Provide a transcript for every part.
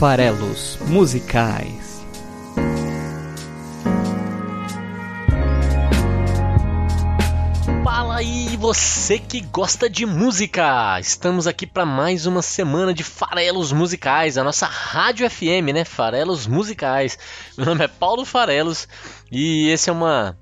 Farelos Musicais. Fala aí, você que gosta de música! Estamos aqui para mais uma semana de Farelos Musicais, a nossa rádio FM, né? Farelos Musicais. Meu nome é Paulo Farelos e esse é uma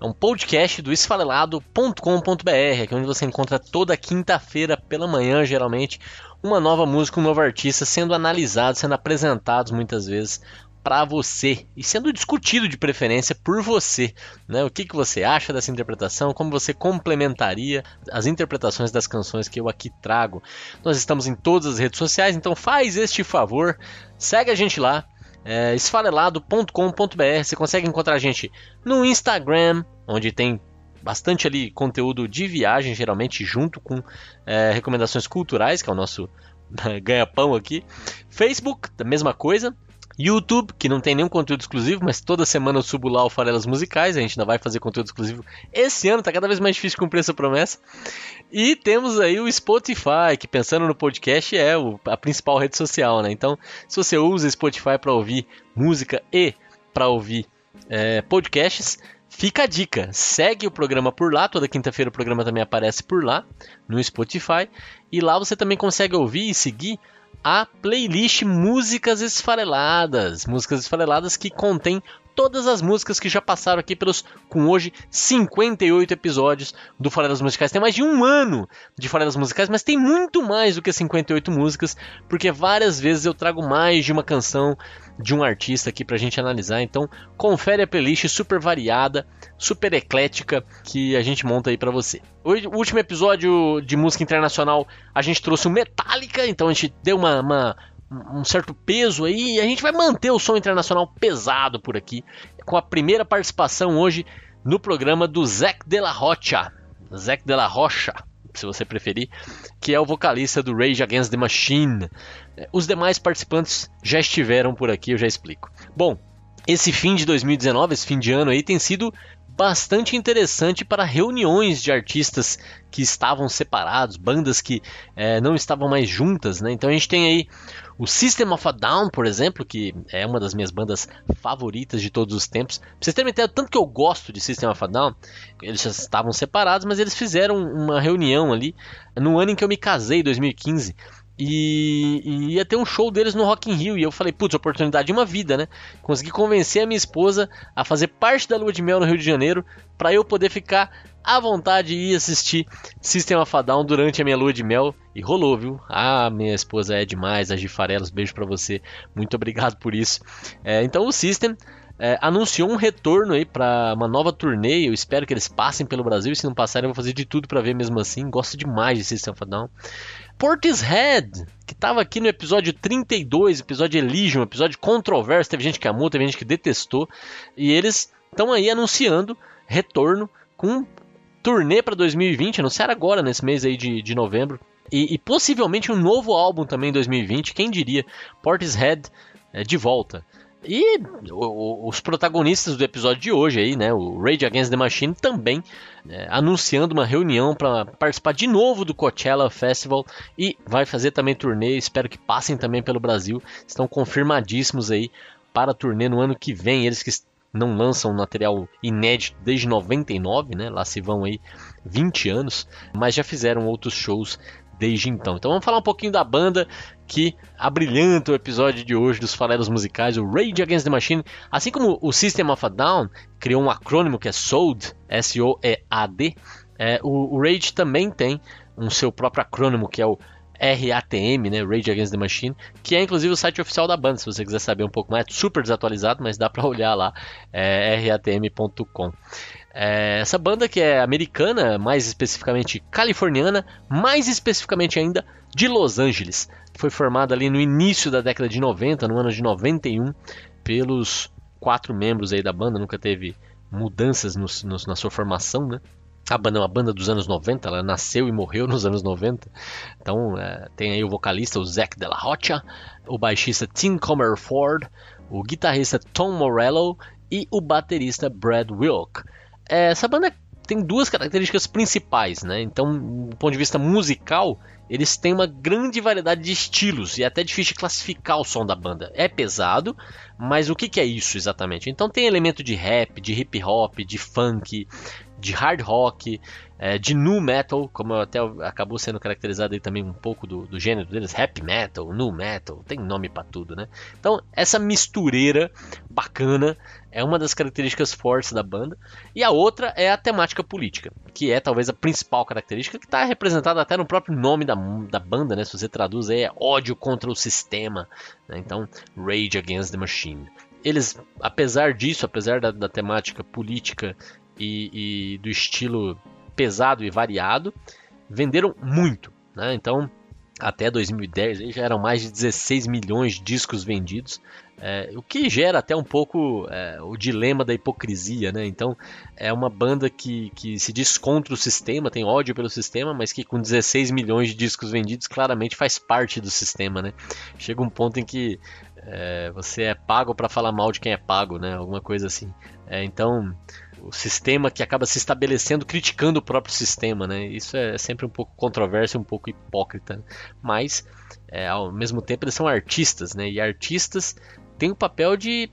é um podcast do esfarelado.com.br, aqui onde você encontra toda quinta-feira pela manhã, geralmente, uma nova música, um novo artista sendo analisado, sendo apresentados muitas vezes para você e sendo discutido de preferência por você, né? O que, que você acha dessa interpretação? Como você complementaria as interpretações das canções que eu aqui trago? Nós estamos em todas as redes sociais, então faz este favor, segue a gente lá é, esfarelado.com.br. Você consegue encontrar a gente no Instagram, onde tem bastante ali conteúdo de viagem, geralmente junto com é, recomendações culturais, que é o nosso ganha-pão aqui. Facebook, a mesma coisa. YouTube, que não tem nenhum conteúdo exclusivo, mas toda semana eu subo lá o Farelas Musicais, a gente ainda vai fazer conteúdo exclusivo esse ano, tá cada vez mais difícil cumprir essa promessa. E temos aí o Spotify, que pensando no podcast é a principal rede social, né? Então, se você usa Spotify para ouvir música e para ouvir é, podcasts, Fica a dica, segue o programa por lá, toda quinta-feira o programa também aparece por lá, no Spotify, e lá você também consegue ouvir e seguir a playlist Músicas Esfareladas. Músicas Esfareladas que contém todas as músicas que já passaram aqui pelos, com hoje, 58 episódios do Farelas Musicais. Tem mais de um ano de Farelas Musicais, mas tem muito mais do que 58 músicas, porque várias vezes eu trago mais de uma canção de um artista aqui pra gente analisar. Então, confere a playlist super variada, super eclética que a gente monta aí para você. O último episódio de música internacional, a gente trouxe o Metallica, então a gente deu uma, uma um certo peso aí e a gente vai manter o som internacional pesado por aqui com a primeira participação hoje no programa do Zac de la Rocha, Zac de la Rocha, se você preferir, que é o vocalista do Rage Against the Machine. Os demais participantes já estiveram por aqui, eu já explico. Bom, esse fim de 2019, esse fim de ano aí tem sido bastante interessante para reuniões de artistas que estavam separados, bandas que é, não estavam mais juntas, né? Então a gente tem aí o System of a Down, por exemplo, que é uma das minhas bandas favoritas de todos os tempos. Pra vocês terem ideia, tanto que eu gosto de System of a Down, eles já estavam separados, mas eles fizeram uma reunião ali no ano em que eu me casei, 2015. E, e, ia ter um show deles no Rock in Rio. E eu falei, putz, oportunidade de uma vida, né? Consegui convencer a minha esposa a fazer parte da lua de mel no Rio de Janeiro para eu poder ficar à vontade e ir assistir System of a Down durante a minha lua de mel. E rolou, viu? Ah, minha esposa é demais, a Gifarelos, beijo para você. Muito obrigado por isso. É, então o System é, anunciou um retorno aí para uma nova turnê. Eu espero que eles passem pelo Brasil. E se não passarem, eu vou fazer de tudo para ver mesmo assim. Gosto demais de System of a Down. Portishead, que estava aqui no episódio 32, episódio Elysium, episódio controverso, teve gente que amou, teve gente que detestou, e eles estão aí anunciando retorno com turnê para 2020, anunciaram agora nesse mês aí de, de novembro, e, e, possivelmente um novo álbum também em 2020, quem diria, Portishead é, de volta. E os protagonistas do episódio de hoje aí, né, o Rage Against the Machine também é, anunciando uma reunião para participar de novo do Coachella Festival e vai fazer também turnê. Espero que passem também pelo Brasil. Estão confirmadíssimos aí para a turnê no ano que vem. Eles que não lançam material inédito desde 99, né? Lá se vão aí 20 anos, mas já fizeram outros shows desde então. Então vamos falar um pouquinho da banda que abrilhanta o episódio de hoje dos farelos musicais, o Rage Against the Machine. Assim como o System of a Down criou um acrônimo que é SOAD, S-O-E-A-D, é, o, o Rage também tem um seu próprio acrônimo que é o RATM, né, Rage Against the Machine, que é inclusive o site oficial da banda, se você quiser saber um pouco mais, é super desatualizado, mas dá para olhar lá, é ratm.com. É, essa banda que é americana, mais especificamente californiana, mais especificamente ainda de Los Angeles. Foi formada ali no início da década de 90, no ano de 91, pelos quatro membros aí da banda, nunca teve mudanças no, no, na sua formação, né? A banda é uma banda dos anos 90, ela nasceu e morreu nos anos 90. Então é, tem aí o vocalista, o Zac Della Rocha, o baixista Tim Comerford, o guitarrista Tom Morello e o baterista Brad Wilk. É, essa banda tem duas características principais, né? Então, do ponto de vista musical, eles têm uma grande variedade de estilos e é até difícil de classificar o som da banda. É pesado, mas o que, que é isso exatamente? Então tem elemento de rap, de hip hop, de funk, de hard rock, é, de nu metal, como até acabou sendo caracterizado aí também um pouco do, do gênero deles, rap metal, nu metal, tem nome para tudo, né? Então essa mistureira bacana é uma das características fortes da banda e a outra é a temática política, que é talvez a principal característica que está representada até no próprio nome da, da banda, né? Se você traduz aí é ódio contra o sistema, né? então Rage Against the Machine. Eles, apesar disso, apesar da, da temática política e, e do estilo pesado e variado, venderam muito. Né? Então, até 2010 já eram mais de 16 milhões de discos vendidos, é, o que gera até um pouco é, o dilema da hipocrisia, né? Então é uma banda que, que se diz contra o sistema, tem ódio pelo sistema, mas que com 16 milhões de discos vendidos claramente faz parte do sistema, né? Chega um ponto em que é, você é pago para falar mal de quem é pago, né? Alguma coisa assim. É, então o sistema que acaba se estabelecendo criticando o próprio sistema, né? Isso é sempre um pouco controverso, um pouco hipócrita, mas é, ao mesmo tempo eles são artistas, né? E artistas têm o papel de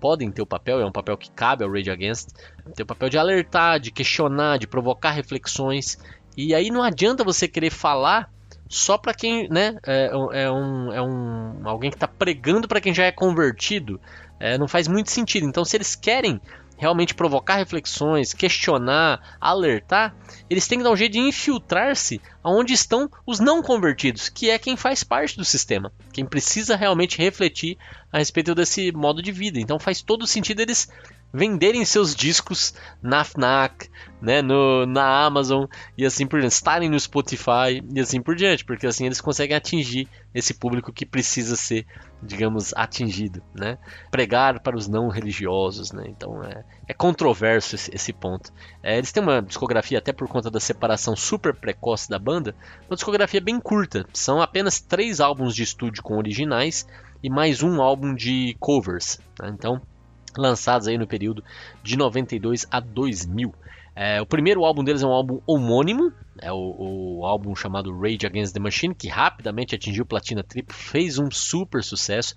podem ter o papel, é um papel que cabe ao Rage Against, tem o papel de alertar, de questionar, de provocar reflexões. E aí não adianta você querer falar só para quem, né, é, é, um, é um alguém que está pregando para quem já é convertido. É, não faz muito sentido. Então, se eles querem realmente provocar reflexões, questionar, alertar, eles têm que dar um jeito de infiltrar-se aonde estão os não convertidos, que é quem faz parte do sistema, quem precisa realmente refletir a respeito desse modo de vida. Então faz todo sentido eles venderem seus discos na Fnac, né, no, na Amazon e assim por diante, estarem no Spotify e assim por diante, porque assim eles conseguem atingir esse público que precisa ser, digamos, atingido, né? Pregar para os não religiosos, né? Então é, é controverso esse, esse ponto. É, eles têm uma discografia até por conta da separação super precoce da banda, uma discografia bem curta. São apenas três álbuns de estúdio com originais e mais um álbum de covers. Né? Então lançados aí no período de 92 a 2000. É, o primeiro álbum deles é um álbum homônimo, é o, o, álbum chamado Rage Against the Machine, que rapidamente atingiu platina triplo, fez um super sucesso.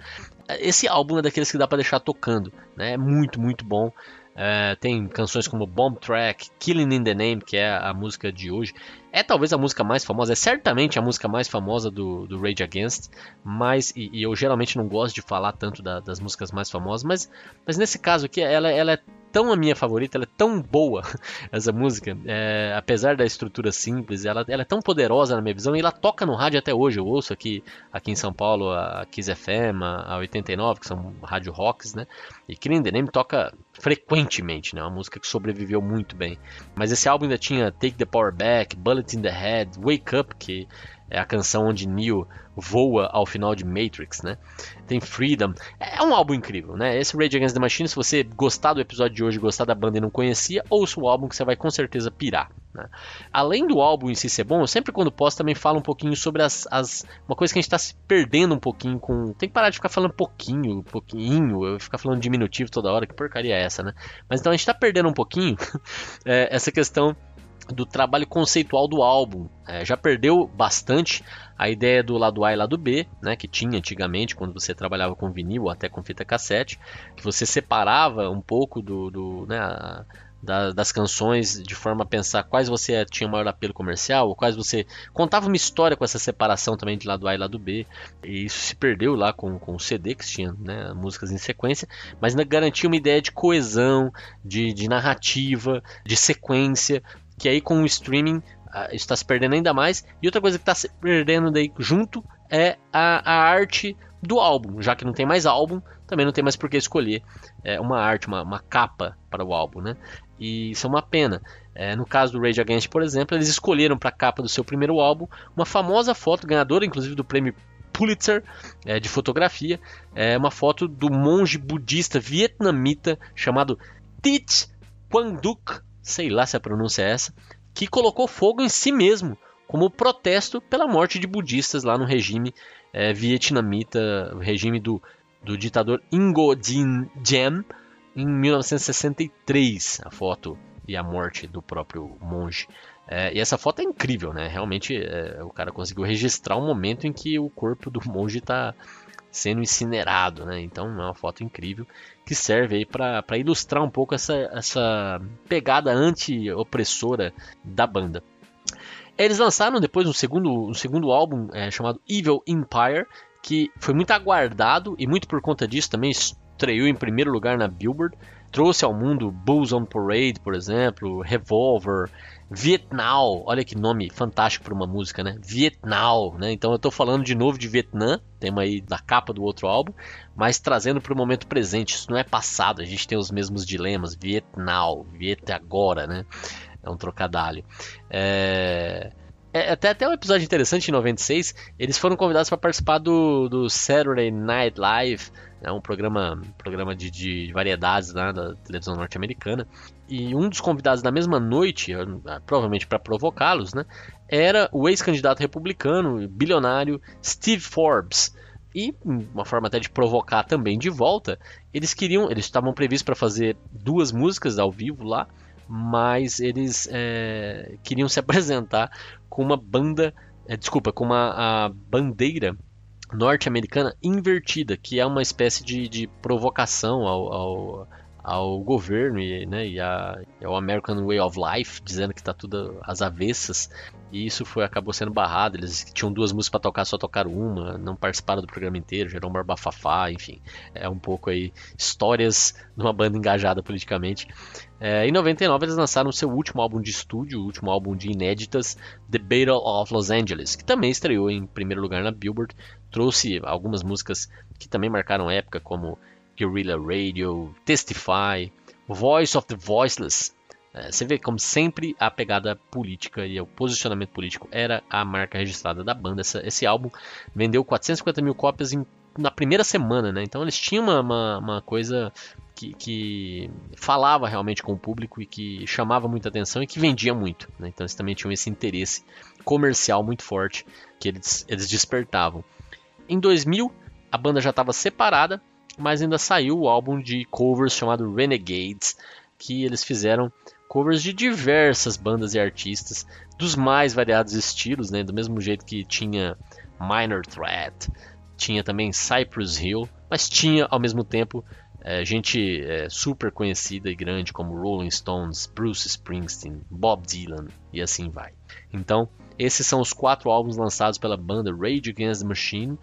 Esse álbum é daqueles que dá para deixar tocando, né? É muito, muito bom. É, tem canções como Bomb Track, Killing in the Name, que é a música de hoje. É talvez a música mais famosa, é certamente a música mais famosa do, do Rage Against, mas e, e eu geralmente não gosto de falar tanto da, das músicas mais famosas, mas, mas nesse caso aqui ela, ela é tão a minha favorita, ela é tão boa, essa música, é, apesar da estrutura simples, ela, ela, é tão poderosa na minha visão e ela toca no rádio até hoje. Eu ouço aqui, aqui em São Paulo a Kiss FM, a 89, que são rádio rocks, né? E Killing the Name toca frequentemente, né? Uma música que sobreviveu muito bem. Mas esse álbum ainda tinha Take the Power Back, Bullet in the Head, Wake Up, que é a canção onde Neo voa ao final de Matrix, né? Tem Freedom. É um álbum incrível, né? Esse Rage Against the Machine, se você gostar do episódio de hoje, gostar da banda e não conhecia, ouça o álbum que você vai com certeza pirar. Né? Além do álbum em si ser bom, eu sempre quando posso também falo um pouquinho sobre as, as uma coisa que a gente está se perdendo um pouquinho com. Tem que parar de ficar falando pouquinho, pouquinho, eu ficar falando diminutivo toda hora, que porcaria é essa, né? Mas então a gente está perdendo um pouquinho é, essa questão do trabalho conceitual do álbum. É, já perdeu bastante a ideia do lado A e lado B, né, que tinha antigamente quando você trabalhava com vinil ou até com fita cassete, que você separava um pouco do, do né, da, das canções de forma a pensar quais você tinha maior apelo comercial, ou quais você contava uma história com essa separação também de lado A e lado B. E isso se perdeu lá com, com o CD, que tinha né, músicas em sequência, mas garantia uma ideia de coesão, de, de narrativa, de sequência, que aí com o streaming uh, está se perdendo ainda mais. E outra coisa que está se perdendo daí junto é a, a arte do álbum, já que não tem mais álbum, também não tem mais por que escolher é, uma arte, uma, uma, capa para o álbum, né? E isso é uma pena. É, no caso do Rage Against, por exemplo, eles escolheram para a capa do seu primeiro álbum uma famosa foto, ganhadora inclusive do prêmio Pulitzer é, de fotografia, é uma foto do monge budista vietnamita chamado Thich Quang Duc sei lá se a pronúncia é essa, que colocou fogo em si mesmo como protesto pela morte de budistas lá no regime é, vietnamita, regime do, do ditador Ngo Dinh Diem, em 1963. A foto e a morte do próprio monge. É, e essa foto é incrível, né? Realmente é, o cara conseguiu registrar o momento em que o corpo do monge está sendo incinerado, né? Então é uma foto incrível que serve aí para ilustrar um pouco essa, essa pegada anti-opressora da banda. Eles lançaram depois um segundo, um segundo álbum é, chamado Evil Empire, que foi muito aguardado e muito por conta disso também estreou em primeiro lugar na Billboard. Trouxe ao mundo Bulls on Parade, por exemplo, Revolver, Vietnam, olha que nome fantástico para uma música, né? Vietnam, né? Então eu estou falando de novo de Vietnã, tema aí da capa do outro álbum, mas trazendo para o momento presente. Isso não é passado, a gente tem os mesmos dilemas. Vietnam, Viet agora, né? É um trocadilho. É... É, até, até um episódio interessante em 96, eles foram convidados para participar do, do Saturday Night Live, é um programa, programa de, de variedades né, da televisão norte-americana. E um dos convidados na mesma noite, provavelmente para provocá-los, né, era o ex-candidato republicano, bilionário Steve Forbes. E, uma forma até de provocar também de volta, eles queriam, eles estavam previstos para fazer duas músicas ao vivo lá, mas eles é, queriam se apresentar com uma banda, é, desculpa, com uma bandeira norte-americana invertida, que é uma espécie de, de provocação ao, ao, ao, governo e, né, e a, ao American Way of Life, dizendo que está tudo às avessas. E isso foi acabou sendo barrado. Eles tinham duas músicas para tocar, só tocaram uma, não participaram do programa inteiro, gerou um barbafafá, enfim. É um pouco aí histórias de uma banda engajada politicamente. É, em 99 eles lançaram seu último álbum de estúdio, o último álbum de inéditas, The Battle of Los Angeles, que também estreou em primeiro lugar na Billboard, trouxe algumas músicas que também marcaram época, como Guerrilla Radio, Testify, Voice of the Voiceless. É, você vê como sempre a pegada política e o posicionamento político era a marca registrada da banda. Essa, esse álbum vendeu 450 mil cópias em, na primeira semana, né? Então eles tinham uma, uma, uma coisa que, que, falava realmente com o público e que chamava muita atenção e que vendia muito. Né? Então eles também tinham esse interesse comercial muito forte que eles, eles despertavam. Em 2000, a banda já estava separada, mas ainda saiu o álbum de covers chamado Renegades, que eles fizeram covers de diversas bandas e artistas dos mais variados estilos, né? do mesmo jeito que tinha Minor Threat, tinha também Cypress Hill, mas tinha ao mesmo tempo é, gente é, super conhecida e grande como Rolling Stones, Bruce Springsteen, Bob Dylan e assim vai. Então, esses são os quatro álbuns lançados pela banda Rage Against the Machine.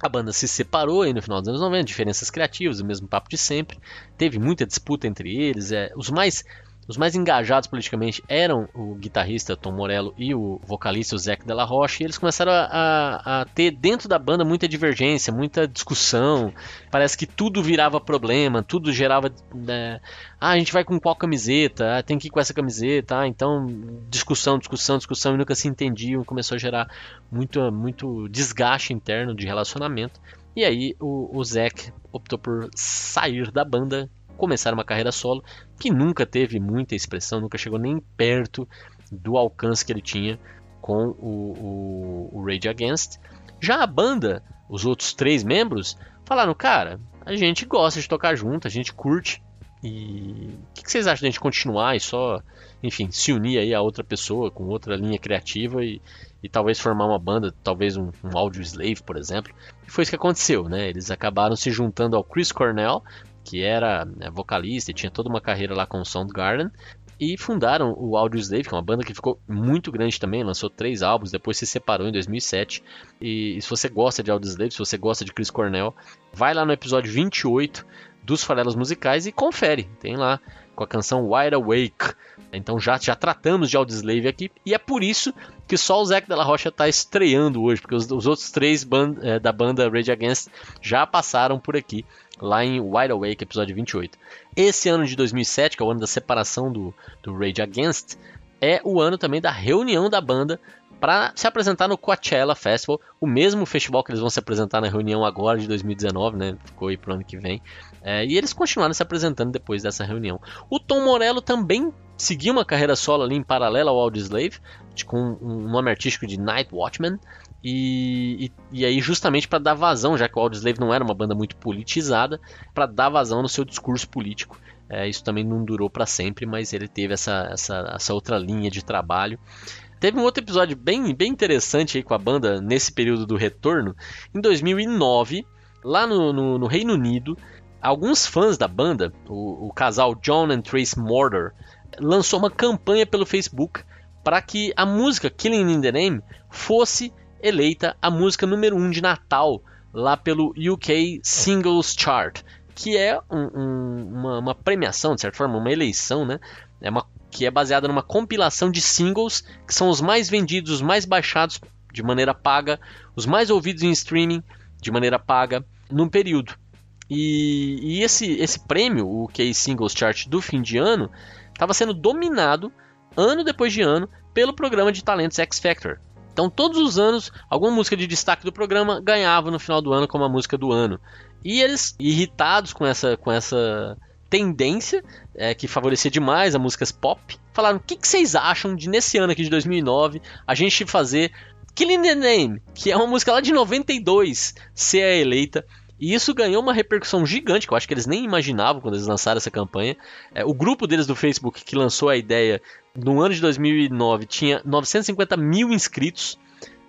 A banda se separou aí no final dos anos 90, diferenças criativas, o mesmo papo de sempre. Teve muita disputa entre eles. É, os mais os mais engajados politicamente eram o guitarrista Tom Morello e o vocalista o Zac Della Rocha, e eles começaram a, a, a, ter dentro da banda muita divergência, muita discussão. Parece que tudo virava problema, tudo gerava. Né, ah, a gente vai com qual camiseta? Ah, tem que ir com essa camiseta. Ah, então, discussão, discussão, discussão, e nunca se entendiam. Começou a gerar muito, muito desgaste interno de relacionamento. E aí o, o Zac optou por sair da banda, começar uma carreira solo que nunca teve muita expressão, nunca chegou nem perto do alcance que ele tinha com o, o, o Rage Against. Já a banda, os outros três membros, falaram: cara, a gente gosta de tocar junto, a gente curte. E o que, que, vocês acham de a gente continuar e só, enfim, se unir aí a outra pessoa com outra linha criativa e, e talvez formar uma banda, talvez um, um Audio Slave, por exemplo. E foi isso que aconteceu, né? Eles acabaram se juntando ao Chris Cornell, que era né, vocalista e tinha toda uma carreira lá com o Soundgarden, e fundaram o Audioslave, que é uma banda que ficou muito grande também, lançou três álbuns, depois se separou em 2007. E, se você gosta de Audioslave, se você gosta de Chris Cornell, vai lá no episódio 28 dos Farelos Musicais e confere. Tem lá com a canção Wide Awake. Então já, já tratamos de Audioslave aqui e é por isso que só o Zac Della Rocha está estreando hoje, porque os, os outros três band, é, da banda Rage Against já passaram por aqui lá em Wide Awake, episódio 28. Esse ano de 2007, que é o ano da separação do, do Rage Against, é o ano também da reunião da banda para se apresentar no Coachella Festival, o mesmo festival que eles vão se apresentar na reunião agora de 2019, né? Ficou aí pro ano que vem. É, e eles continuaram se apresentando depois dessa reunião. O Tom Morello também seguiu uma carreira solo ali em paralelo ao Audioslave, com um nome artístico de Night Watchman. E, e, e, aí, justamente para dar vazão, já que o Audioslave não era uma banda muito politizada, para dar vazão no seu discurso político. É, isso também não durou para sempre, mas ele teve essa, essa, essa outra linha de trabalho. Teve um outro episódio bem, bem interessante aí com a banda nesse período do retorno. Em 2009, lá no, no, no Reino Unido, alguns fãs da banda, o, o casal John and Trace Mortar, lançou uma campanha pelo Facebook para que a música Killing in the Name fosse eleita a música número 1 um de Natal lá pelo UK Singles Chart, que é um, um, uma, uma, premiação, de certa forma, uma eleição, né? É uma, que é baseada numa compilação de singles que são os mais vendidos, os mais baixados de maneira paga, os mais ouvidos em streaming de maneira paga num período. E, e esse, esse prêmio, o UK Singles Chart do fim de ano, estava sendo dominado ano depois de ano pelo programa de talentos X Factor. Então, todos os anos, alguma música de destaque do programa ganhava no final do ano como a música do ano. E eles, irritados com essa, com essa tendência, é, que favorecia demais as músicas pop, falaram: o que, que, vocês acham de nesse ano aqui de 2009 a gente fazer Killing the Name, que é uma música lá de 92, ser a eleita e isso ganhou uma repercussão gigante, que eu acho que eles nem imaginavam quando eles lançaram essa campanha. É, o grupo deles do Facebook que lançou a ideia no ano de 2009 tinha 950 mil inscritos.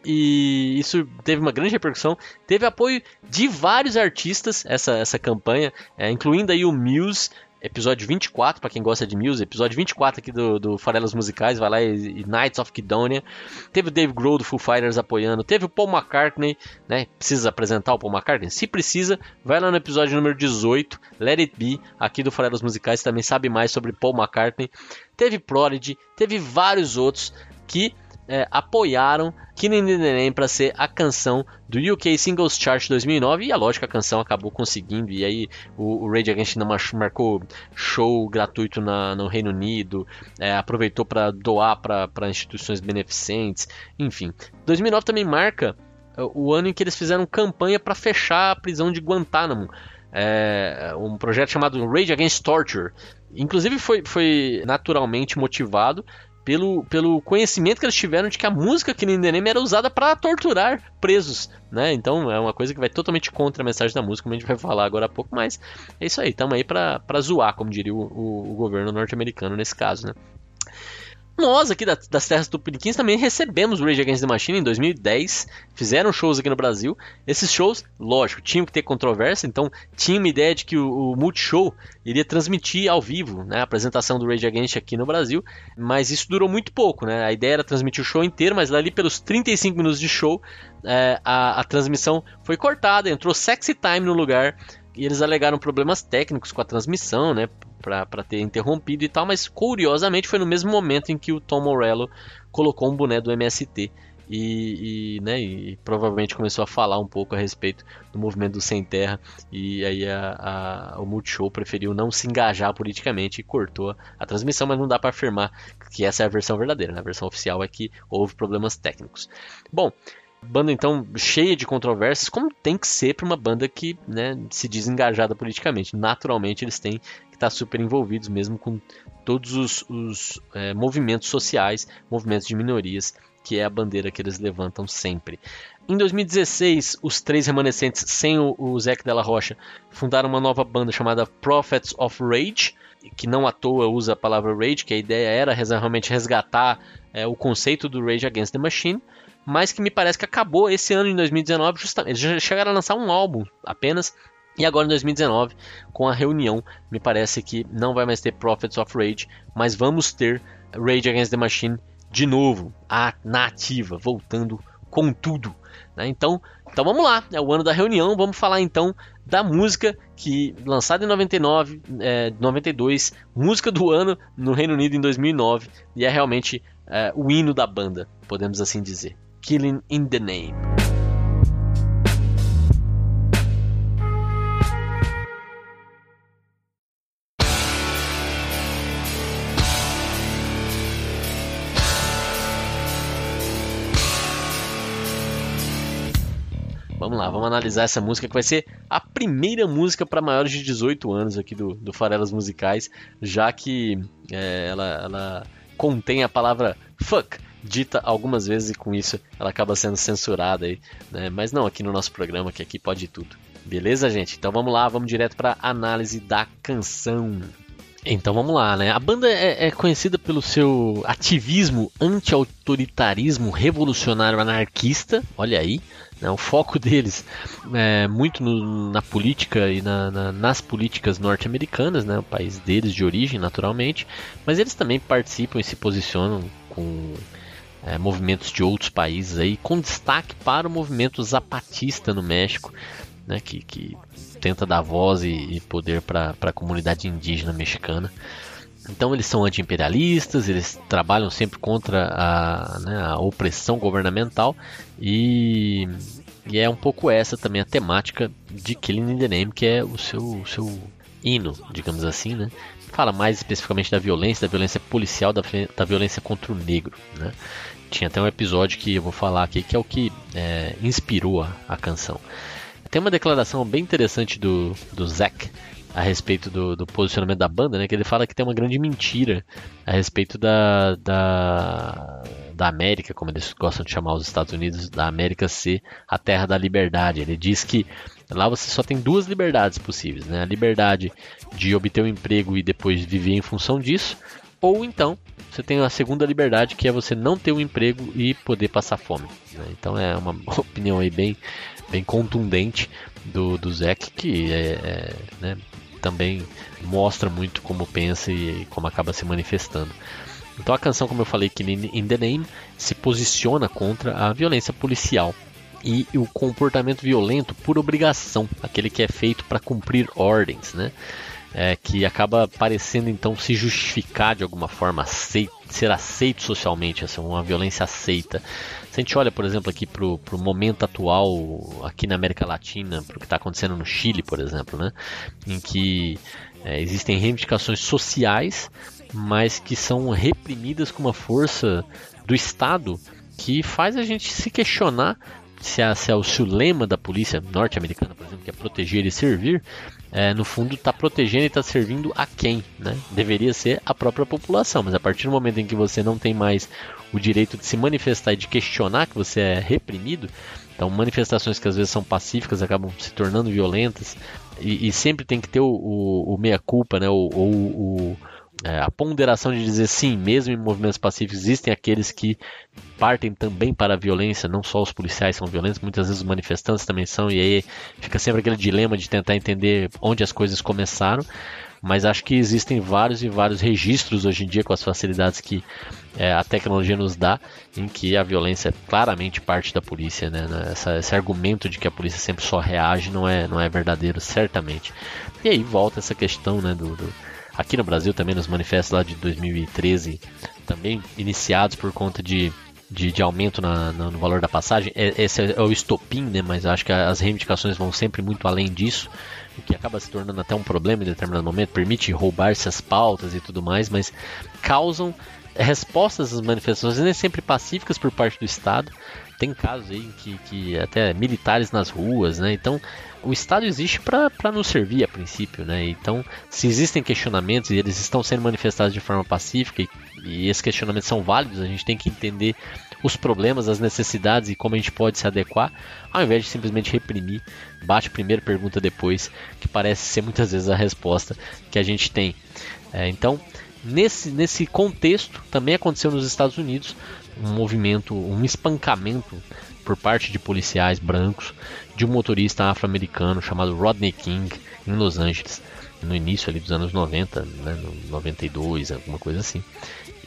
E isso teve uma grande repercussão. Teve apoio de vários artistas essa, essa campanha, é, incluindo aí o Muse, episódio 24, para quem gosta de Muse, episódio 24 aqui do, do Farelas Musicais, vai lá e, e Knights of Kidonia. Teve o Dave Grohl do Foo Fighters apoiando, teve o Paul McCartney, né? Precisa apresentar o Paul McCartney? Se precisa, vai lá no episódio número 18, Let It Be, aqui do Farelas Musicais, também sabe mais sobre Paul McCartney. Teve Prodigy, teve vários outros que é, apoiaram Killing in the Name para ser a canção do UK Singles Chart 2009 e a lógica a canção acabou conseguindo e aí o, o Rage Against marcou show gratuito na, no Reino Unido, é, aproveitou para doar para instituições beneficentes, enfim. 2009 também marca é, o ano em que eles fizeram campanha para fechar a prisão de Guantánamo. É, um projeto chamado Rage Against Torture. Inclusive foi, foi naturalmente motivado pelo, pelo conhecimento que eles tiveram de que a música aqui no Name era usada para torturar presos, né? Então é uma coisa que vai totalmente contra a mensagem da música, como a gente vai falar agora há pouco, mas é isso aí, estamos aí para zoar, como diria o, o, o governo norte-americano nesse caso, né? Nós aqui das terras tupiniquins também recebemos Rage Against the Machine em 2010, fizeram shows aqui no Brasil. Esses shows, lógico, tinham que ter controvérsia, então tinha uma ideia de que o, o Multishow iria transmitir ao vivo né, a apresentação do Rage Against aqui no Brasil, mas isso durou muito pouco. Né? A ideia era transmitir o show inteiro, mas ali pelos 35 minutos de show é, a, a transmissão foi cortada, entrou Sexy Time no lugar e eles alegaram problemas técnicos com a transmissão, né? Para ter interrompido e tal, mas curiosamente foi no mesmo momento em que o Tom Morello colocou um boné do MST e, e, né, e provavelmente começou a falar um pouco a respeito do movimento do Sem Terra e aí a, a, o Multishow preferiu não se engajar politicamente e cortou a transmissão, mas não dá para afirmar que essa é a versão verdadeira, né? a versão oficial é que houve problemas técnicos. Bom, Banda então cheia de controvérsias, como tem que ser para uma banda que né, se diz engajada politicamente. Naturalmente eles têm que estar super envolvidos mesmo com todos os, os é, movimentos sociais, movimentos de minorias, que é a bandeira que eles levantam sempre. Em 2016, os três remanescentes, sem o, o Zac Della Rocha, fundaram uma nova banda chamada Prophets of Rage, que não à toa usa a palavra Rage, que a ideia era realmente resgatar é, o conceito do Rage Against the Machine mas que me parece que acabou esse ano em 2019, justamente. Eles já chegaram a lançar um álbum apenas. E agora em 2019, com a reunião, me parece que não vai mais ter Prophets of Rage, mas vamos ter Rage Against the Machine de novo, a, na ativa, voltando com tudo. Né? Então, então vamos lá, é o ano da reunião, vamos falar então da música que lançada em 99, é, 92, música do ano no Reino Unido em 2009 e é realmente é, o hino da banda, podemos assim dizer. Killing in the Name. Vamos lá, vamos analisar essa música que vai ser a primeira música para maiores de 18 anos aqui do, do Farelas Musicais, já que é, ela, ela contém a palavra fuck dita algumas vezes e com isso ela acaba sendo censurada aí, né? Mas não aqui no nosso programa, que aqui pode tudo. Beleza, gente? Então vamos lá, vamos direto para análise da canção. Então vamos lá, né? A banda é, é conhecida pelo seu ativismo anti-autoritarismo revolucionário anarquista, olha aí. Né? O foco deles é muito no, na política e na, na, nas políticas norte-americanas, né? o país deles de origem, naturalmente. Mas eles também participam e se posicionam com é, movimentos de outros países aí, com destaque para o movimento zapatista no México, né, que, que tenta dar voz e, e poder para a comunidade indígena mexicana. Então eles são anti-imperialistas, eles trabalham sempre contra a, né, a opressão governamental e, e, é um pouco essa também a temática de Killing in the Name, que é o seu, seu hino, digamos assim, né? Fala mais especificamente da violência, da violência policial, da, da violência contra o negro, né? Tinha até um episódio que eu vou falar aqui que é o que é, inspirou a, a canção. Tem uma declaração bem interessante do, do Zack a respeito do, do, posicionamento da banda, né? Que ele fala que tem uma grande mentira a respeito da, da, da América, como eles gostam de chamar os Estados Unidos, da América ser a terra da liberdade. Ele diz que lá você só tem duas liberdades possíveis, né? A liberdade de obter um emprego e depois viver em função disso, ou então você tem a segunda liberdade que é você não ter um emprego e poder passar fome. Né? Então é uma opinião aí bem bem contundente do, do Zack, que é, é, né, também mostra muito como pensa e como acaba se manifestando. Então a canção, como eu falei, que In The Name se posiciona contra a violência policial e o comportamento violento por obrigação, aquele que é feito para cumprir ordens, né? É, que acaba parecendo então se justificar de alguma forma, aceito, ser aceito socialmente, essa uma violência aceita. Se a gente olha, por exemplo, aqui para o momento atual aqui na América Latina, para o que está acontecendo no Chile, por exemplo, né? em que é, existem reivindicações sociais, mas que são reprimidas com uma força do Estado que faz a gente se questionar se, a, se, é o, se o lema da polícia norte-americana, por exemplo, que é proteger e servir, é, no fundo está protegendo e está servindo a quem? Né? Deveria ser a própria população, mas a partir do momento em que você não tem mais o direito de se manifestar e de questionar que você é reprimido, então manifestações que às vezes são pacíficas acabam se tornando violentas e, e sempre tem que ter o, o, o meia-culpa, né? ou, o, é, a ponderação de dizer sim, mesmo em movimentos pacíficos existem aqueles que partem também para a violência, não só os policiais são violentos, muitas vezes os manifestantes também são, e aí fica sempre aquele dilema de tentar entender onde as coisas começaram. Mas acho que existem vários e vários registros hoje em dia com as facilidades que é, a tecnologia nos dá, em que a violência é claramente parte da polícia. Né? Essa, esse argumento de que a polícia sempre só reage não é, não é verdadeiro, certamente. E aí volta essa questão né, do, do aqui no Brasil também nos manifestos lá de 2013, também iniciados por conta de, de, de aumento na, na, no valor da passagem. É, esse é o estopim, né? mas acho que as reivindicações vão sempre muito além disso, o que acaba se tornando até um problema em determinado momento, permite roubar essas pautas e tudo mais, mas causam respostas às manifestações nem sempre pacíficas por parte do Estado. Tem casos aí que, que até militares nas ruas, né? Então o Estado existe para nos servir a princípio, né? Então, se existem questionamentos e eles estão sendo manifestados de forma pacífica e, e esses questionamentos são válidos, a gente tem que entender os problemas, as necessidades e como a gente pode se adequar, ao invés de simplesmente reprimir, bate primeiro, pergunta depois, que parece ser muitas vezes a resposta que a gente tem. É, então, nesse, nesse contexto, também aconteceu nos Estados Unidos um movimento, um espancamento por parte de policiais brancos de um motorista afro-americano chamado Rodney King em Los Angeles, no início ali dos anos 90, né, no 92, alguma coisa assim.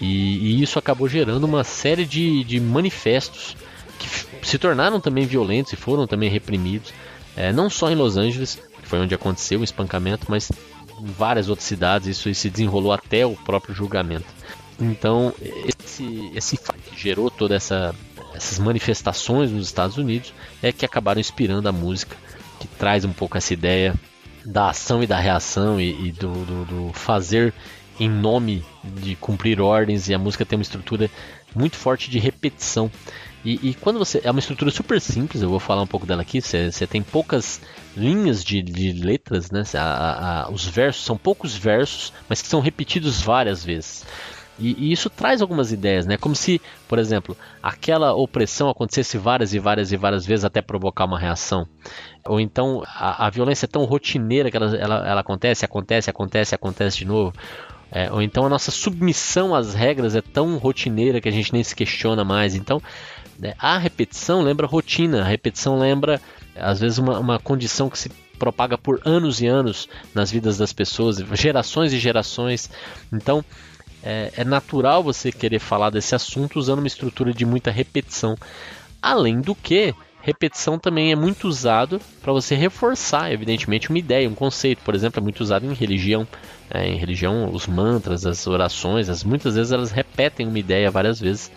E, e isso acabou gerando uma série de, de manifestos que se tornaram também violentos e foram também reprimidos, é, não só em Los Angeles, que foi onde aconteceu o espancamento, mas em várias outras cidades isso se desenrolou até o próprio julgamento. Então, esse, esse fato que gerou toda essa essas manifestações nos Estados Unidos é que acabaram inspirando a música, que traz um pouco essa ideia da ação e da reação e, e do, do, do, fazer em nome de cumprir ordens e a música tem uma estrutura muito forte de repetição. E, e quando você é uma estrutura super simples eu vou falar um pouco dela aqui você, tem poucas linhas de, de letras né? A, a, os versos são poucos versos mas que são repetidos várias vezes E, e, isso traz algumas ideias, né? Como se, por exemplo, aquela opressão acontecesse várias e várias e várias vezes até provocar uma reação. Ou então a, a violência é tão rotineira que ela, ela, ela acontece, acontece, acontece, acontece de novo. É, ou então a nossa submissão às regras é tão rotineira que a gente nem se questiona mais. Então, né, a repetição lembra rotina, a repetição lembra, às vezes, uma, uma condição que se propaga por anos e anos nas vidas das pessoas, gerações e gerações. Então, é, é natural você querer falar desse assunto usando uma estrutura de muita repetição. Além do que, repetição também é muito usado para você reforçar, evidentemente, uma ideia, um conceito. Por exemplo, é muito usado em religião. É, em religião, os mantras, as orações, as, muitas vezes elas repetem uma ideia várias vezes.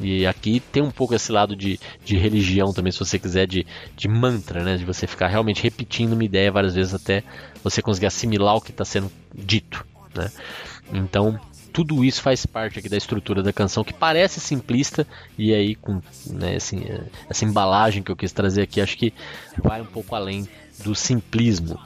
E aqui tem um pouco esse lado de, de religião também, se você quiser, de, de mantra, né? De você ficar realmente repetindo uma ideia várias vezes até você conseguir assimilar o que está sendo dito, né? Então, tudo isso faz parte aqui da estrutura da canção, que parece simplista, e aí com né, assim, essa embalagem que eu quis trazer aqui, acho que vai um pouco além do simplismo.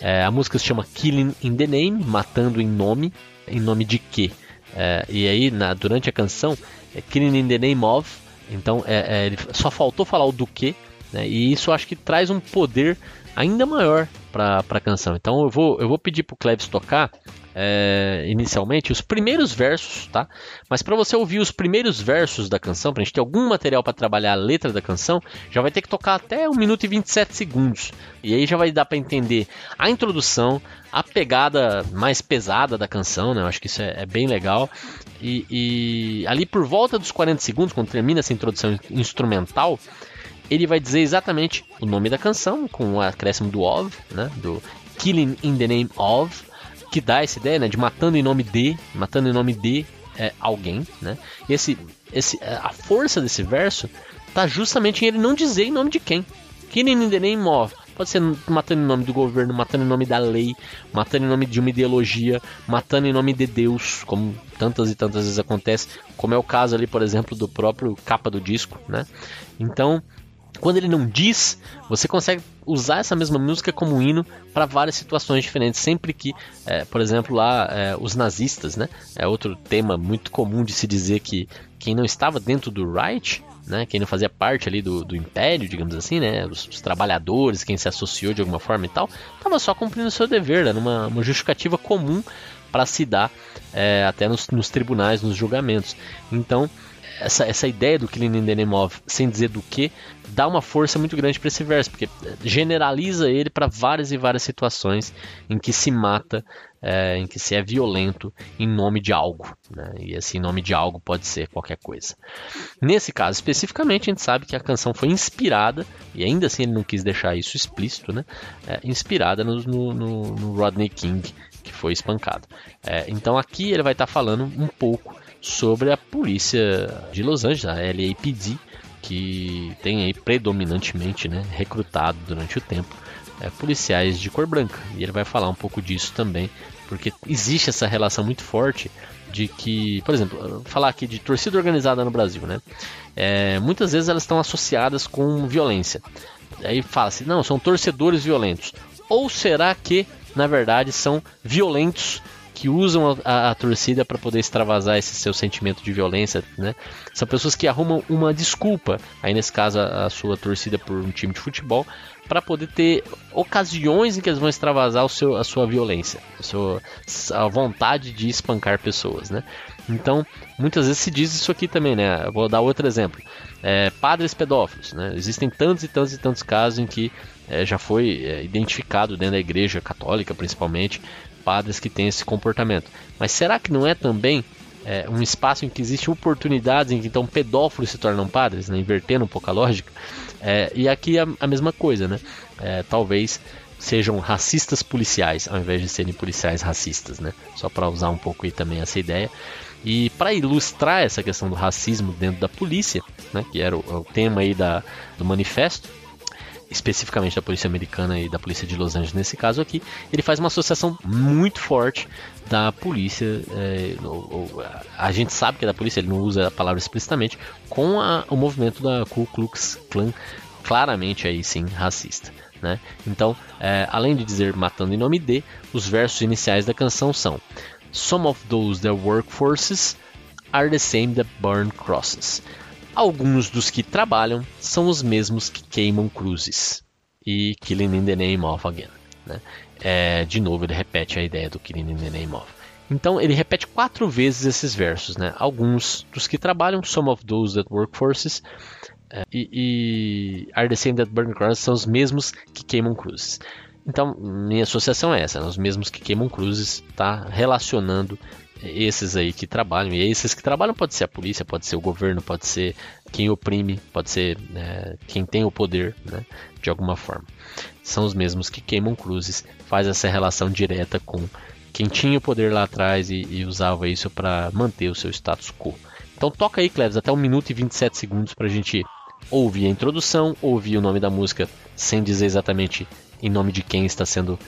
É, a música se chama Killing in the Name, matando em nome, em nome de quê? É, e aí, na, durante a canção, é Killing in the Name of, então é, é, ele só faltou falar o do que, né, e isso acho que traz um poder ainda maior para a canção. Então eu vou, eu vou pedir para o Cleves tocar é, inicialmente os primeiros versos, tá? Mas para você ouvir os primeiros versos da canção, para a gente ter algum material para trabalhar a letra da canção, já vai ter que tocar até 1 minuto e 27 segundos. E aí já vai dar para entender a introdução, a pegada mais pesada da canção, né? Eu acho que isso é, é bem legal. E, e ali por volta dos 40 segundos, quando termina essa introdução instrumental, ele vai dizer exatamente o nome da canção, com o acréscimo do of, né? Do Killing in the Name of, que dá essa ideia, né, de matando em nome de, matando em nome de é, alguém, né? Esse, esse, é, a força desse verso tá justamente em ele não dizer em nome de quem. In the name of. Pode ser matando em nome do governo, matando em nome da lei, matando em nome de uma ideologia, matando em nome de Deus, como tantas e tantas vezes acontece, como é o caso ali, por exemplo, do próprio capa do disco, né? Então, quando ele não diz, você consegue usar essa mesma música como hino para várias situações diferentes. Sempre que, é, por exemplo, lá é, os nazistas, né? É outro tema muito comum de se dizer que quem não estava dentro do Reich, né? Quem não fazia parte ali do, do império, digamos assim, né? Os, os, trabalhadores, quem se associou de alguma forma e tal, estava só cumprindo o seu dever, era uma, uma justificativa comum para se dar é, até nos, nos tribunais, nos julgamentos. Então essa, essa ideia do Killing in the Name of, sem dizer do que, dá uma força muito grande para esse verso, porque generaliza ele para várias e várias situações em que se mata, é, em que se é violento em nome de algo. Né? E esse nome de algo pode ser qualquer coisa. Nesse caso especificamente, a gente sabe que a canção foi inspirada, e ainda assim ele não quis deixar isso explícito, né? É, inspirada no, no, no, Rodney King, que foi espancado. É, então aqui ele vai estar tá falando um pouco sobre a polícia de Los Angeles, a LAPD, que tem aí predominantemente né, recrutado durante o tempo é, policiais de cor branca. E ele vai falar um pouco disso também, porque existe essa relação muito forte de que, por exemplo, falar aqui de torcida organizada no Brasil, né? É, muitas vezes elas estão associadas com violência. Aí fala-se, não, são torcedores violentos. Ou será que, na verdade, são violentos que usam a, a torcida para poder extravasar esse seu sentimento de violência, né? São pessoas que arrumam uma desculpa, aí nesse caso a, a sua torcida por um time de futebol, para poder ter ocasiões em que eles vão extravasar o seu, a sua violência, a, sua, a vontade de espancar pessoas, né? Então, muitas vezes se diz isso aqui também, né? Eu vou dar outro exemplo. É, padres pedófilos, né? Existem tantos e tantos e tantos casos em que é, já foi é, identificado dentro da igreja católica, principalmente, padres que têm esse comportamento. Mas será que não é também é, um espaço em que existem oportunidades em que então pedófilos se tornam padres, né? invertendo um pouco a lógica? É, e aqui a, a, mesma coisa, né? É, talvez sejam racistas policiais ao invés de serem policiais racistas, né? Só para usar um pouco aí também essa ideia. E para ilustrar essa questão do racismo dentro da polícia, né, que era o, o tema aí da, do manifesto, especificamente da polícia americana e da polícia de Los Angeles nesse caso aqui, ele faz uma associação muito forte da polícia, é, ou, ou, a gente sabe que é da polícia, ele não usa a palavra explicitamente, com a, o movimento da Ku Klux Klan, claramente aí sim racista. Né? Então, é, além de dizer matando em nome de, os versos iniciais da canção são Some of those that work forces are the same that burn crosses. Alguns dos que trabalham são os mesmos que queimam cruzes. E killing in the name of again. Né? É, de novo, ele repete a ideia do killing in the name of. Então ele repete quatro vezes esses versos, né? Alguns dos que trabalham, some of those that work forces, é, e, e are the same that burn crosses são os mesmos que queimam cruzes. Então, minha associação é essa, né? os mesmos que queimam cruzes, tá relacionando esses aí que trabalham. E esses que trabalham pode ser a polícia, pode ser o governo, pode ser quem oprime, pode ser né, quem tem o poder, né, de alguma forma. São os mesmos que queimam cruzes, faz essa relação direta com quem tinha o poder lá atrás e, e usava isso para manter o seu status quo. Então toca aí, Cleves, até 1 minuto e 27 segundos para a gente ouvir a introdução, ouvir o nome da música sem dizer exatamente em nome de quem está sendo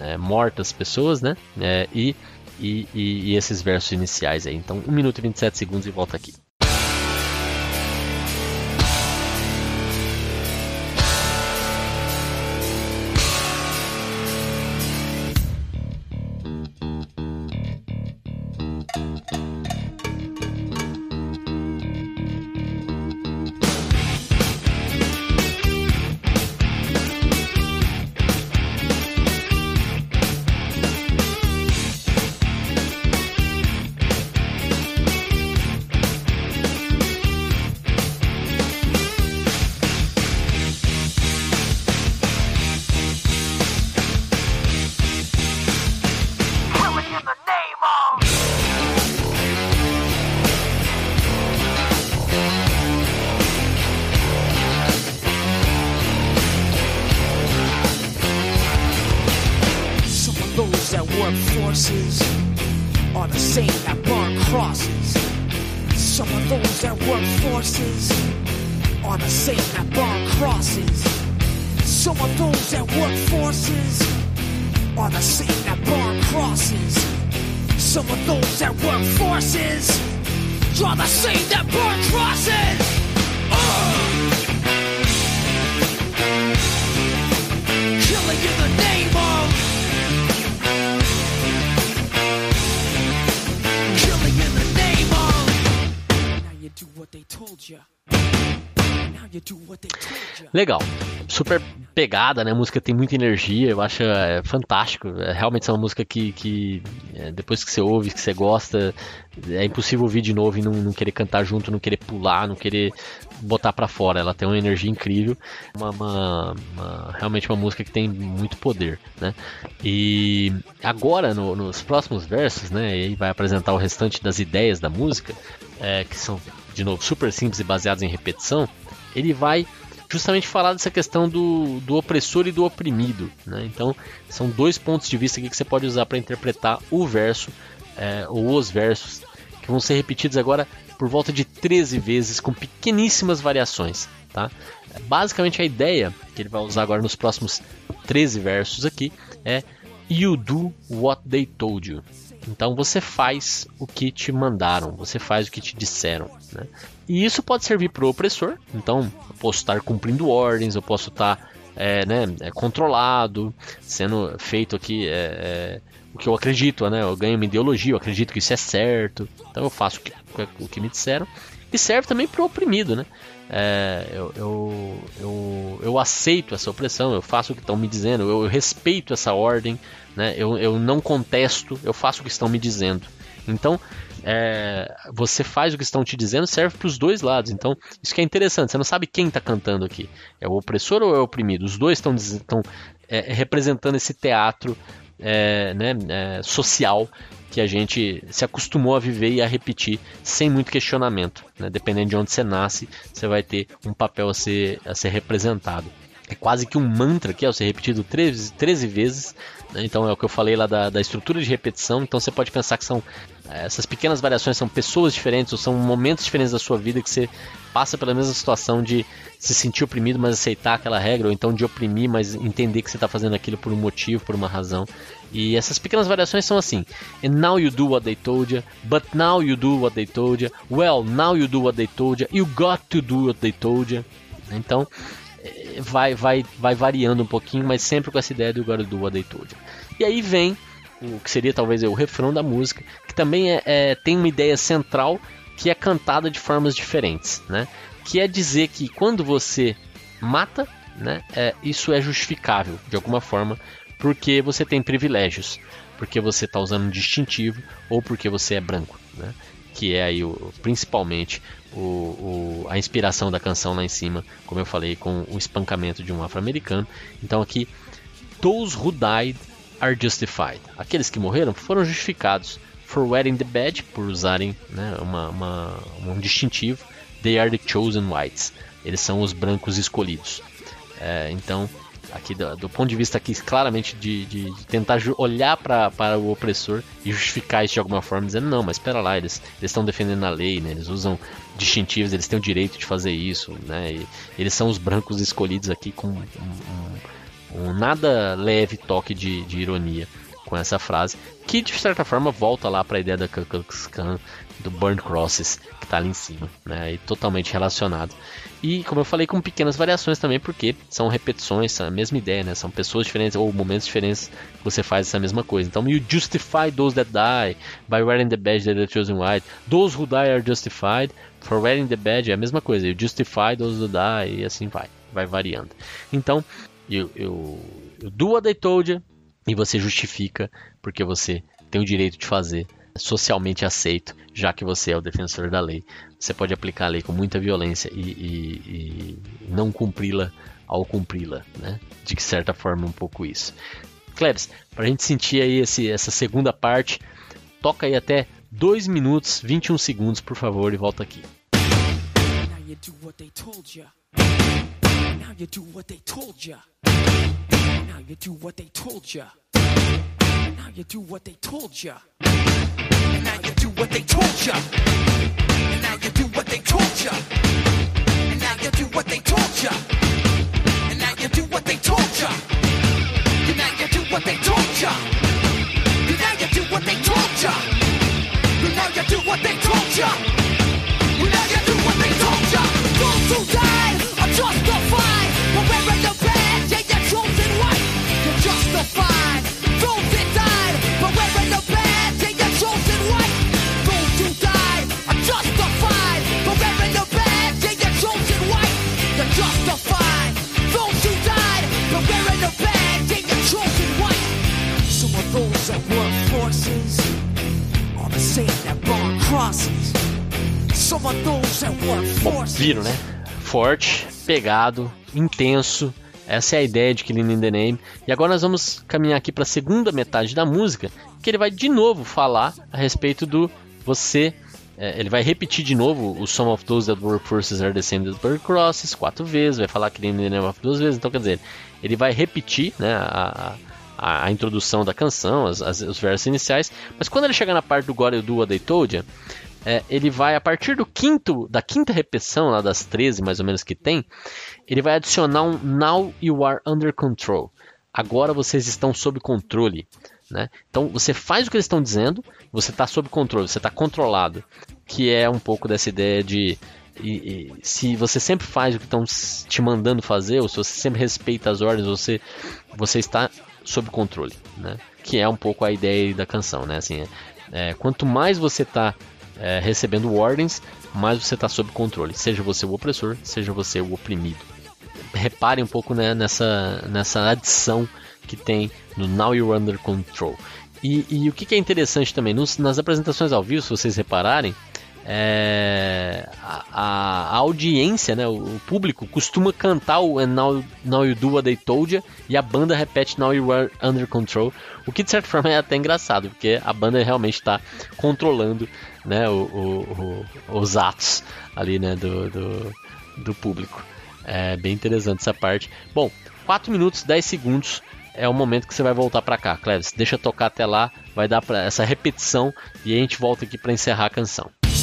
é, mortas as pessoas, né? É, e, e, e, esses versos iniciais aí. Então, 1 minuto e 27 segundos e volta aqui. Legal. Super pegada, né? A música tem muita energia, eu acho é, fantástico. É, realmente é uma música que, que é, depois que você ouve, que você gosta, é impossível ouvir de novo e não, não querer cantar junto, não querer pular, não querer botar para fora. Ela tem uma energia incrível, uma, uma, uma, realmente uma música que tem muito poder, né? E agora no, nos próximos versos, né? E aí vai apresentar o restante das ideias da música, é, que são de novo super simples e baseadas em repetição. Ele vai justamente falar dessa questão do, do opressor e do oprimido. Né? Então, são dois pontos de vista que você pode usar para interpretar o verso, é, ou os versos, que vão ser repetidos agora por volta de 13 vezes, com pequeníssimas variações. Tá? Basicamente, a ideia que ele vai usar agora nos próximos 13 versos aqui é You do what they told you. Então você faz o que te mandaram, você faz o que te disseram. Né? E isso pode servir para o opressor. Então, eu posso estar cumprindo ordens, eu posso estar é, né, é, controlado, sendo feito aqui é, é, o que eu acredito, né? Eu ganho uma ideologia, eu acredito que isso é certo, então eu faço o que, o que me disseram. E serve também para o oprimido, né? É, eu, eu, eu, eu, aceito essa opressão, eu faço o que estão me dizendo, eu, eu respeito essa ordem, né? eu, eu não contesto, eu faço o que estão me dizendo. Então, é, você faz o que estão te dizendo, serve para os dois lados. Então, isso que é interessante. Você não sabe quem está cantando aqui. É o opressor ou é o oprimido? Os dois estão é, representando esse teatro é, né, é, social que a gente se acostumou a viver e a repetir sem muito questionamento. Né? Dependendo de onde você nasce, você vai ter um papel a ser, a ser representado. É quase que um mantra que é ser repetido 13, 13 vezes. Né? Então é o que eu falei lá da, da estrutura de repetição. Então você pode pensar que são essas pequenas variações são pessoas diferentes ou são momentos diferentes da sua vida que você passa pela mesma situação de se sentir oprimido, mas aceitar aquela regra, ou então de oprimir, mas entender que você está fazendo aquilo por um motivo, por uma razão. E essas pequenas variações são assim: And now you do what they told you, but now you do what they told you, well, now you do what they told you, you got to do what they told you. Então, vai, vai, vai variando um pouquinho, mas sempre com essa ideia do told you. E aí vem o que seria talvez o refrão da música, que também é, é, tem uma ideia central que é cantada de formas diferentes, né? Que é dizer que quando você mata, né, é, isso é justificável de alguma forma, porque você tem privilégios, porque você está usando um distintivo ou porque você é branco, né? Que é aí o, principalmente o, o, a inspiração da canção lá em cima, como eu falei, com o espancamento de um afro-americano. Então aqui, those who died are justified. Aqueles que morreram foram justificados for wearing the badge, por usarem né, uma, uma, um distintivo. They are the chosen whites. Eles são os brancos escolhidos. É, então, aqui do, do, ponto de vista aqui claramente de, de, de tentar olhar para o opressor e justificar isso de alguma forma, dizendo não, mas espera lá, eles estão defendendo a lei, né? eles usam distintivos, eles têm o direito de fazer isso, né? E eles são os brancos escolhidos aqui com um, um, um nada leve toque de, de, ironia com essa frase, que de certa forma volta lá para a ideia da Klan, do Burn Crosses, que está ali em cima, né? E totalmente relacionado. E como eu falei, com pequenas variações também, porque são repetições, a mesma ideia, né? São pessoas diferentes ou momentos diferentes que você faz essa mesma coisa. Então, you justify those that die by wearing the badge that are chosen white. Those who die are justified for wearing the badge é a mesma coisa. You justify those who die e assim vai, vai variando. Então, eu, eu, eu do what told you e você justifica porque você tem o direito de fazer socialmente aceito, já que você é o defensor da lei. Você pode aplicar a lei com muita violência e, e, e não cumpri-la ao cumpri-la, né? De certa forma, um pouco isso. Klebs, para a gente sentir aí esse, essa segunda parte, toca aí até 2 minutos 21 segundos, por favor, e volta aqui. What they told you. Now you what they you. Now you do what they told you. Now you do what they told you. And now you do what Né? Forte, pegado, intenso. Essa é a ideia de Killing in the Name. E agora nós vamos caminhar aqui para a segunda metade da música, que ele vai de novo falar a respeito do você. É, ele vai repetir de novo o Some of Those That Work Forces Are the Same Bird Crosses quatro vezes, vai falar Killing in the Name duas vezes. Então, quer dizer, ele vai repetir né, a, a, a introdução da canção, as, as, os versos iniciais, mas quando ele chegar na parte do God You Do What They Told You, é, ele vai, a partir do quinto, da quinta repetição, lá das 13 mais ou menos que tem, ele vai adicionar um Now You Are Under Control. Agora vocês estão sob controle. Né? Então você faz o que eles estão dizendo, você está sob controle, você está controlado. Que é um pouco dessa ideia de e, e, se você sempre faz o que estão te mandando fazer, ou se você sempre respeita as ordens, você, você está sob controle, né? Que é um pouco a ideia da canção, né? Assim, é, quanto mais você está é, recebendo ordens, mais você está sob controle. Seja você o opressor, seja você o oprimido. Reparem um pouco né, nessa, nessa adição que tem no Now You're Under Control. E, e o que, que, é interessante também, nos, nas apresentações ao vivo, se vocês repararem, é, a, a, audiência, né, o, público costuma cantar o Now, Now You Do What They Told You e a banda repete Now You Are Under Control, o que de certa forma é até engraçado, porque a banda realmente está controlando né, o, o, o, os atos ali né, do, do, do, público. É bem interessante essa parte. Bom, 4 minutos 10 segundos é o momento que você vai voltar para cá, Cleves. Deixa tocar até lá, vai dar essa repetição e a gente volta aqui para encerrar a canção.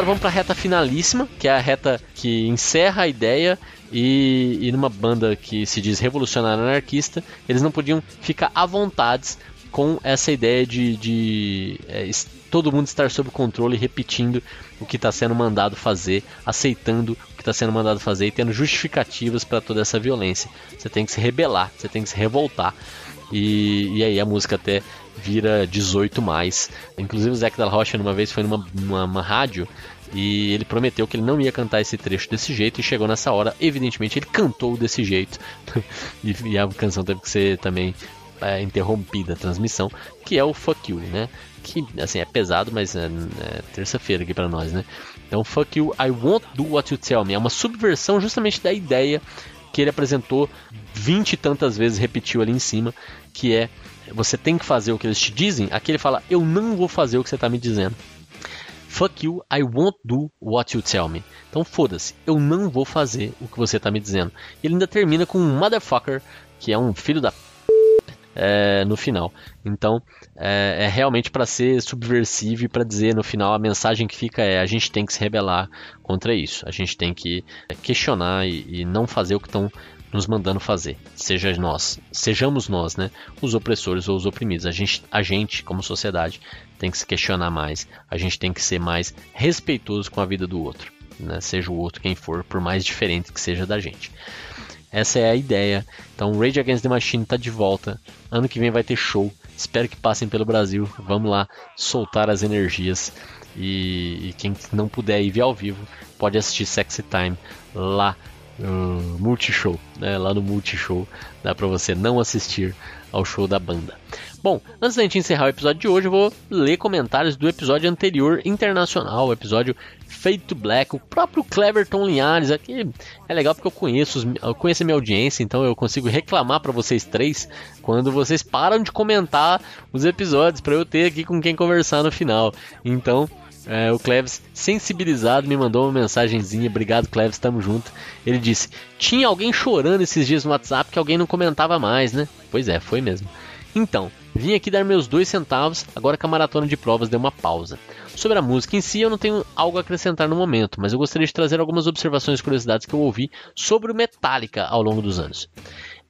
Agora vamos para a reta finalíssima, que é a reta que encerra a ideia e, e numa banda que se diz revolucionária anarquista, eles não podiam ficar à vontade com essa ideia de, de é, todo mundo estar sob controle, repetindo o que está sendo mandado fazer, aceitando o que está sendo mandado fazer e tendo justificativas para toda essa violência. Você tem que se rebelar, você tem que se revoltar. E, e aí a música até vira 18 mais. Inclusive o Zac Della Rocha uma vez foi numa uma, uma rádio e ele prometeu que ele não ia cantar esse trecho desse jeito e chegou nessa hora, evidentemente ele cantou desse jeito e, e a canção teve que ser também é, interrompida a transmissão, que é o Fuck You, né? Que assim é pesado, mas é, é terça-feira aqui pra nós, né? Então Fuck You, I Won't Do What You Tell Me é uma subversão justamente da ideia que ele apresentou vinte e tantas vezes, repetiu ali em cima, que é você tem que fazer o que eles te dizem. Aqui ele fala, eu não vou fazer o que você está me dizendo. Fuck you, I won't do what you tell me. Então foda-se, eu não vou fazer o que você está me dizendo. E ele ainda termina com um motherfucker, que é um filho da. É, no final. Então é, é realmente para ser subversivo e para dizer no final a mensagem que fica é a gente tem que se rebelar contra isso. A gente tem que questionar e, e não fazer o que estão nos mandando fazer. Seja nós, sejamos nós, né, os opressores ou os oprimidos. A gente, a gente como sociedade tem que se questionar mais. A gente tem que ser mais respeitoso com a vida do outro, né? Seja o outro quem for, por mais diferente que seja da gente. Essa é a ideia. Então, Rage Against the Machine está de volta. Ano que vem vai ter show. Espero que passem pelo Brasil. Vamos lá soltar as energias. E, e quem não puder ir ver ao vivo pode assistir Sexy Time lá no Multishow, né? Lá no Multishow dá para você não assistir ao show da banda. Bom, antes da gente encerrar o episódio de hoje, eu vou ler comentários do episódio anterior internacional, o episódio Fade to Black, o próprio Cleverton Linhares aqui é legal porque eu conheço, eu conheço a minha audiência, então eu consigo reclamar para vocês três quando vocês param de comentar os episódios para eu ter aqui com quem conversar no final. Então, é, o Cleves, sensibilizado, me mandou uma mensagenzinha. Obrigado, Cleves, tamo junto. Ele disse: Tinha alguém chorando esses dias no WhatsApp que alguém não comentava mais, né? Pois é, foi mesmo. Então, vim aqui dar meus dois centavos, agora que a maratona de provas deu uma pausa. Sobre a música em si, eu não tenho algo a acrescentar no momento, mas eu gostaria de trazer algumas observações e curiosidades que eu ouvi sobre o Metallica ao longo dos anos.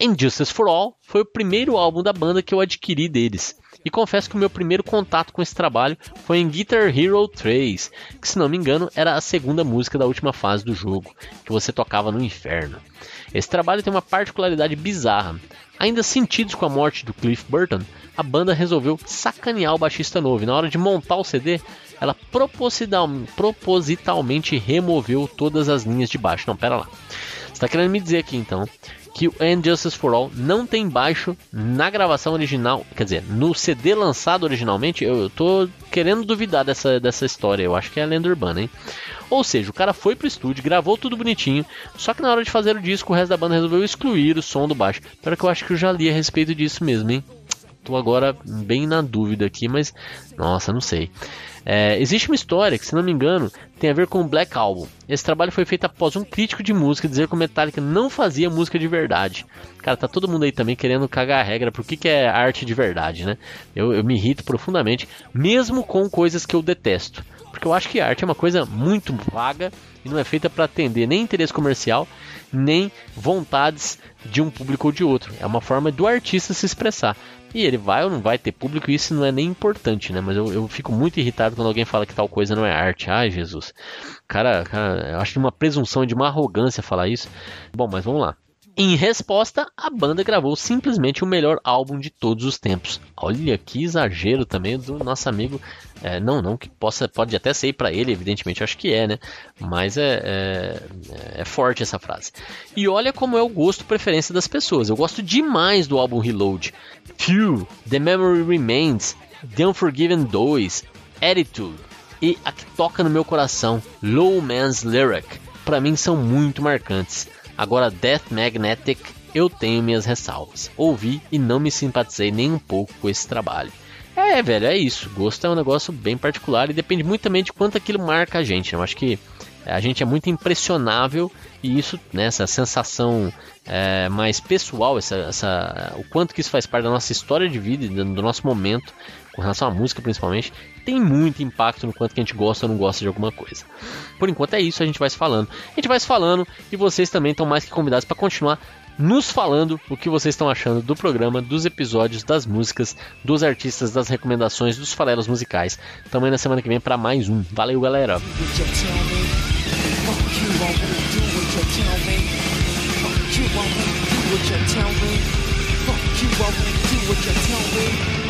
Injustice for All foi o primeiro álbum da banda que eu adquiri deles. E confesso que o meu primeiro contato com esse trabalho foi em Guitar Hero 3, que se não me engano era a segunda música da última fase do jogo, que você tocava no inferno. Esse trabalho tem uma particularidade bizarra. Ainda sentidos com a morte do Cliff Burton, a banda resolveu sacanear o baixista novo. E na hora de montar o CD, ela proposital, propositalmente removeu todas as linhas de baixo. Não, pera lá. Você está querendo me dizer aqui então que o And Justice for All não tem baixo na gravação original, quer dizer, no CD lançado originalmente, eu, eu tô querendo duvidar dessa, dessa história, eu acho que é a lenda urbana, hein? Ou seja, o cara foi pro estúdio, gravou tudo bonitinho, só que na hora de fazer o disco, o resto da banda resolveu excluir o som do baixo. Para que eu acho que eu já li a respeito disso mesmo, hein? Tô agora bem na dúvida aqui, mas nossa, não sei. É, existe uma história que, se não me engano, tem a ver com o Black Album. Esse trabalho foi feito após um crítico de música dizer que o Metallica não fazia música de verdade. Cara, tá todo mundo aí também querendo cagar a regra por que, que é arte de verdade, né? Eu, eu me irrito profundamente, mesmo com coisas que eu detesto. Porque eu acho que arte é uma coisa muito vaga e não é feita para atender nem interesse comercial, nem vontades de um público ou de outro. É uma forma do artista se expressar. E ele vai ou não vai ter público, isso não é nem importante, né? Mas eu, eu fico muito irritado quando alguém fala que tal coisa não é arte. Ai, Jesus. Cara, cara eu acho uma presunção de uma arrogância falar isso. Bom, mas vamos lá. Em resposta, a banda gravou simplesmente o melhor álbum de todos os tempos. Olha que exagero também do nosso amigo. É, não, não que possa, pode até ser para ele, evidentemente, acho que é, né? Mas é, é, é, forte essa frase. E olha como é o gosto preferência das pessoas. Eu gosto demais do álbum Reload. Few, The Memory Remains, The Unforgiven 2, Attitude e a que toca no meu coração, Low Man's Lyric, para mim são muito marcantes. Agora, Death Magnetic, eu tenho minhas ressalvas. Ouvi e não me simpatizei nem um pouco com esse trabalho. É, velho, é isso. Gosto é um negócio bem particular e depende muito também de quanto aquilo marca a gente. Né? Eu acho que a gente é muito impressionável e isso, né, essa sensação é, mais pessoal, essa, essa, o quanto que isso faz parte da nossa história de vida, do nosso momento, com relação à música principalmente, tem muito impacto no quanto que a gente gosta ou não gosta de alguma coisa. Por enquanto é isso, a gente vai se falando. A gente vai se falando e vocês também estão mais que convidados para continuar nos falando o que vocês estão achando do programa, dos episódios, das músicas, dos artistas, das recomendações, dos farelos musicais. Também na semana que vem para mais um. Valeu, galera! Fuck you, I won't do what you tell me.